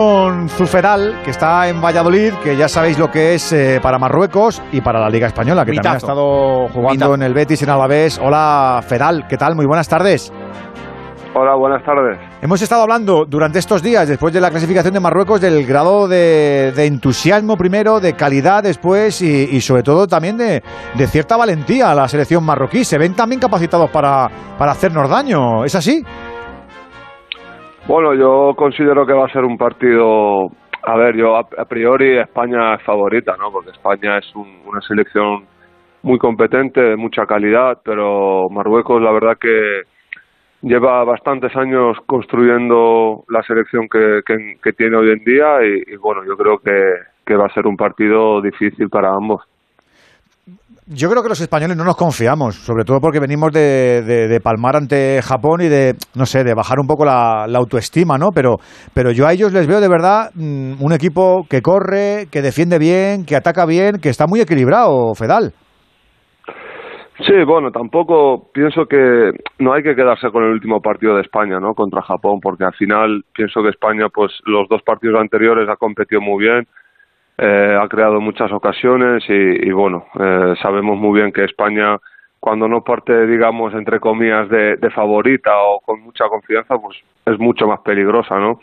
con Zufedal, que está en Valladolid, que ya sabéis lo que es eh, para Marruecos y para la Liga Española, que también ha estado jugando en el Betis, en Alavés. Hola, Fedal, ¿qué tal? Muy buenas tardes. Hola, buenas tardes. Hemos estado hablando durante estos días, después de la clasificación de Marruecos, del grado de, entusiasmo primero, de calidad después y, sobre todo también de, cierta valentía a la selección marroquí. Se ven también capacitados para, para hacernos daño, ¿es así? Bueno, yo considero que va a ser un partido. A ver, yo a, priori España es favorita, ¿no? Porque España es una selección muy competente, de mucha calidad, pero Marruecos, la verdad que lleva bastantes años construyendo la selección que, tiene hoy en día y, bueno, yo creo que va a ser un partido difícil para ambos yo creo que los españoles no nos confiamos, sobre todo porque venimos de, palmar ante Japón y de, no sé, de bajar un poco la, autoestima, ¿no? Pero, pero yo a ellos les veo de verdad mm, un equipo que corre, que defiende bien, que ataca bien, que está muy equilibrado, Fedal. Sí, bueno, tampoco pienso que no hay que quedarse con el último partido de España, ¿no? Contra Japón, porque al final pienso que España, pues los dos partidos anteriores ha competido muy bien eh, ha creado muchas ocasiones y, bueno, eh, sabemos muy bien que España cuando no parte, digamos, entre comillas, de, favorita o con mucha confianza, pues es mucho más peligrosa, ¿no?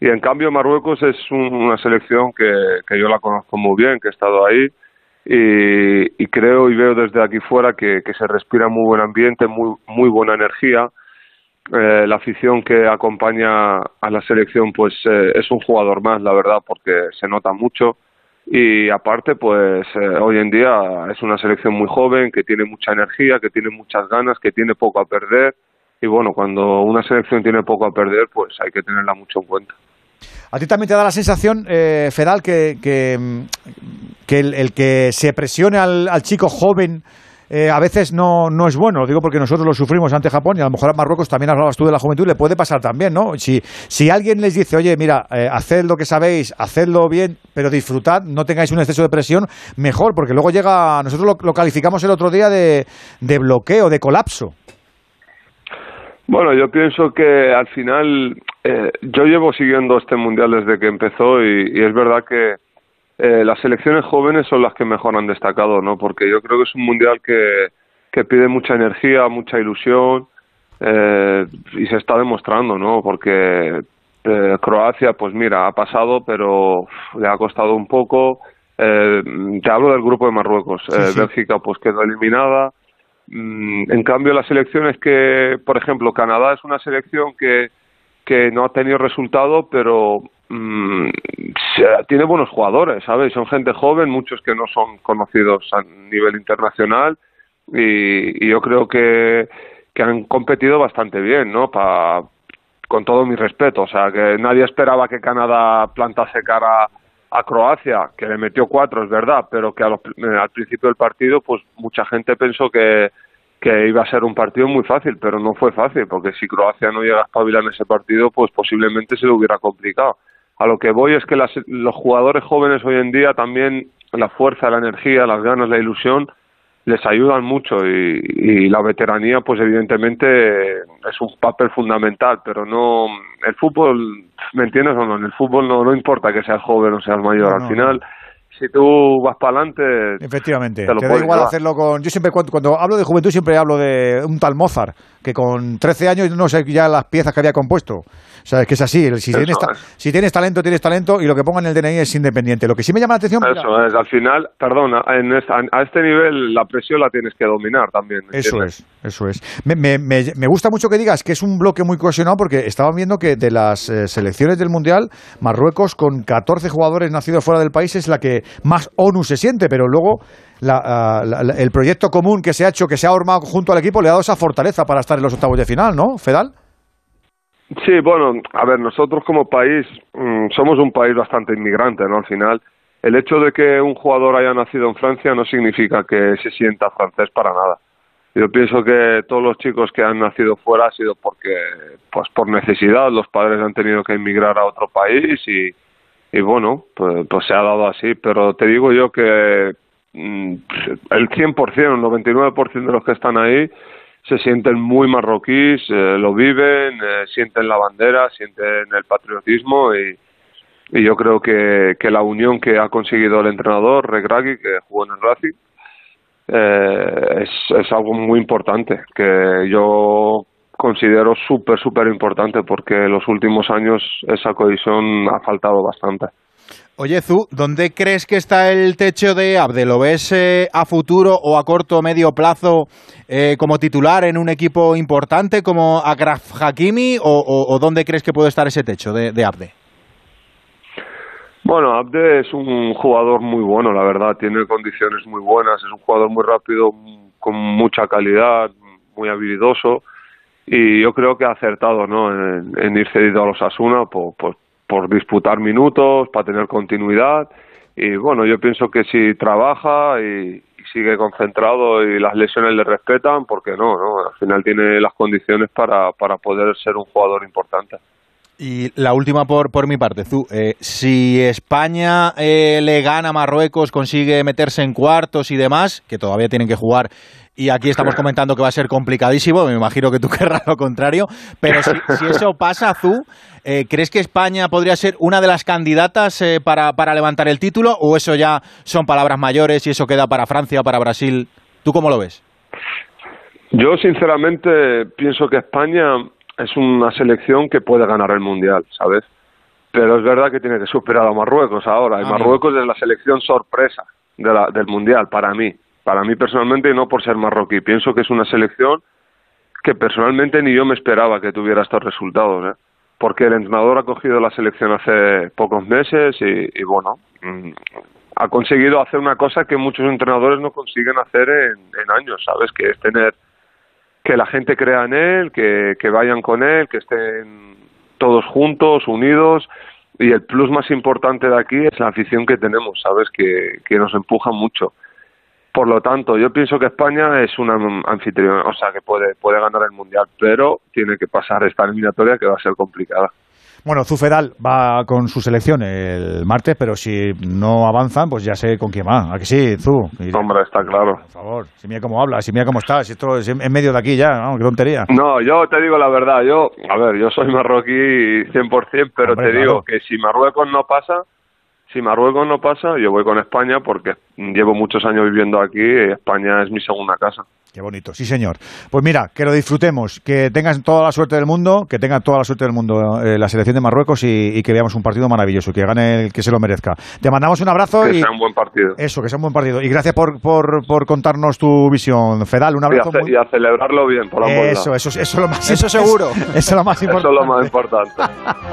Y en cambio Marruecos es una selección que, yo la conozco muy bien, que he estado ahí y, creo y veo desde aquí fuera que, que, se respira muy buen ambiente, muy, muy buena energía eh, la afición que acompaña a la selección pues eh, es un jugador más, la verdad, porque se nota mucho y aparte pues eh, hoy en día es una selección muy joven, que tiene mucha energía, que tiene muchas ganas, que tiene poco a perder y bueno, cuando una selección tiene poco a perder pues hay que tenerla mucho en cuenta. ¿A ti también te da la sensación, Fedal, que, que, que el, que se presione al, al chico joven eh, a veces no, no es bueno. Lo digo porque nosotros lo sufrimos ante Japón y a lo mejor a Marruecos también hablabas tú de la juventud, le puede pasar también, ¿no? Si, si alguien les dice, oye, mira, eh, haced lo que sabéis, hacedlo bien, pero disfrutad, no tengáis un exceso de presión, mejor, porque luego llega, nosotros lo, calificamos el otro día de, de bloqueo, de colapso. Bueno, yo pienso que al final eh, yo llevo siguiendo este mundial desde que empezó y es verdad que eh, las selecciones jóvenes son las que mejor han destacado, ¿no? Porque yo creo que es un mundial que, que pide mucha energía, mucha ilusión eh, y se está demostrando, ¿no? Porque eh, Croacia, pues mira, ha pasado, pero le ha costado un poco. Eh, te hablo del grupo de Marruecos. Eh, Bélgica, pues quedó eliminada. Mm, en cambio, las selecciones que, por ejemplo, Canadá es una selección que, que no ha tenido resultado, pero mmm, tiene buenos jugadores, ¿sabes? Son gente joven, muchos que no son conocidos a nivel internacional y, yo creo que, han competido bastante bien, ¿no? Pa, con todo mi respeto, o sea, que nadie esperaba que Canadá plantase cara a Croacia, que le metió cuatro, es verdad, pero que eh, al principio del partido, pues mucha gente pensó que, iba a ser un partido muy fácil, pero no fue fácil, porque si Croacia no llega a espabilar en ese partido, pues posiblemente se le hubiera complicado. A lo que voy es que los jugadores jóvenes hoy en día también la fuerza, la energía, las ganas, la ilusión les ayudan mucho y, la veteranía pues evidentemente es un papel fundamental pero no el fútbol me entiendes o no en el fútbol no, no importa que seas joven o seas mayor al final si tú vas para adelante. Efectivamente, te, da igual hacerlo con. Yo siempre, cuando, cuando, hablo de juventud, siempre hablo de un tal Mozart, que con 13 años no sé ya las piezas que había compuesto. O sea, es que es así. Si tienes, si tienes talento, tienes talento y lo que pongan en el DNI es independiente. Lo que sí me llama la atención. Eso es, al final, perdona, en a este nivel la presión la tienes que dominar también. Eso es, eso es. Me, me, me, gusta mucho que digas que es un bloque muy cohesionado porque estaban viendo que de las eh, selecciones del Mundial, Marruecos con 14 jugadores nacidos fuera del país es la que más ONU se siente, pero luego ah, el proyecto común que se ha hecho, que se ha armado junto al equipo, le ha dado esa fortaleza para estar en los octavos de final, ¿no, Fedal? Sí, bueno, a ver, nosotros como país mm, somos un país bastante inmigrante, ¿no? Al final, el hecho de que un jugador haya nacido en Francia no significa que se sienta francés para nada. Yo pienso que todos los chicos que han nacido fuera ha sido porque, pues por necesidad, los padres han tenido que emigrar a otro país y, y bueno, pues, pues se ha dado así. Pero te digo yo que mm, el 100%, el 99% de los que están ahí se sienten muy marroquíes, eh, lo viven, eh, sienten la bandera, sienten el patriotismo y, yo creo que, que la unión que ha conseguido el entrenador, Regragui, que jugó en el Racing, eh, es, es algo muy importante, que yo considero súper, súper importante porque en los últimos años esa cohesión ha faltado bastante. Oye, Zu, ¿dónde crees que está el techo de Abde? ¿Lo ves eh, a futuro o a corto o medio plazo eh, como titular en un equipo importante como Agraf Hakimi o, dónde crees que puede estar ese techo de, de Abde? Bueno, Abde es un jugador muy bueno, la verdad, tiene condiciones muy buenas, es un jugador muy rápido, con mucha calidad, muy habilidoso y yo creo que ha acertado ¿no? en, ir cedido a los Asuna por, por, disputar minutos, para tener continuidad y bueno, yo pienso que si trabaja y, sigue concentrado y las lesiones le respetan, ¿por qué no? no? Al final tiene las condiciones para, para poder ser un jugador importante. Y la última por, por mi parte, Zu. Eh, si España eh, le gana a Marruecos, consigue meterse en cuartos y demás, que todavía tienen que jugar y aquí estamos comentando que va a ser complicadísimo, me imagino que tú querrás lo contrario, pero si, eso pasa, Azú, eh, ¿crees que España podría ser una de las candidatas para, para levantar el título o eso ya son palabras mayores y eso queda para Francia para Brasil? ¿Tú cómo lo ves? Yo sinceramente pienso que España es una selección que puede ganar el Mundial, ¿sabes? Pero es verdad que tiene que superar a Marruecos ahora, y ah, Marruecos es la selección sorpresa de la, del Mundial para mí para mí personalmente no por ser marroquí. Pienso que es una selección que personalmente ni yo me esperaba que tuviera estos resultados, ¿eh? porque el entrenador ha cogido la selección hace pocos meses y, bueno, mm, ha conseguido hacer una cosa que muchos entrenadores no consiguen hacer en, años, ¿sabes? Que es tener que la gente crea en él, que, vayan con él, que estén todos juntos, unidos. Y el plus más importante de aquí es la afición que tenemos, ¿sabes? Que, que nos empuja mucho. Por lo tanto, yo pienso que España es una anfitrión, o sea, que puede, puede ganar el Mundial, pero tiene que pasar esta eliminatoria que va a ser complicada. Bueno, Zufedal va con su selección el martes, pero si no avanzan, pues ya sé con quién va. ¿A que sí, Zu? Hombre, está claro. Por favor, si mira cómo habla, si mira cómo está, si esto es en medio de aquí ya, ¿no? Qué tontería. No, yo te digo la verdad, yo, a ver, yo soy marroquí 100%, pero te digo que si Marruecos no pasa, si Marruecos no pasa, yo voy con España porque llevo muchos años viviendo aquí y España es mi segunda casa. Qué bonito, sí señor. Pues mira, que lo disfrutemos, que tengas toda la suerte del mundo, que tenga toda la suerte del mundo eh, la selección de Marruecos y, que veamos un partido maravilloso, que gane el que se lo merezca. Te mandamos un abrazo que y... sea un buen partido. Eso, que sea un buen partido. Y gracias por, por, por contarnos tu visión. Fedal, un abrazo. Y a, celebrarlo bien, por ambos Eso, eso, eso, es lo más Eso seguro. Eso es lo más importante. Eso es lo más importante.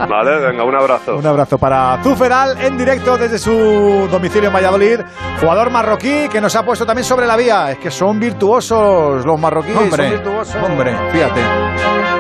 vale, venga, un abrazo. Un abrazo para tu Fedal en directo desde su domicilio en Valladolid. Jugador marroquí que nos ha puesto también sobre la vía. Es que son virtuosos los marroquíes hombre, Hombre, fíjate.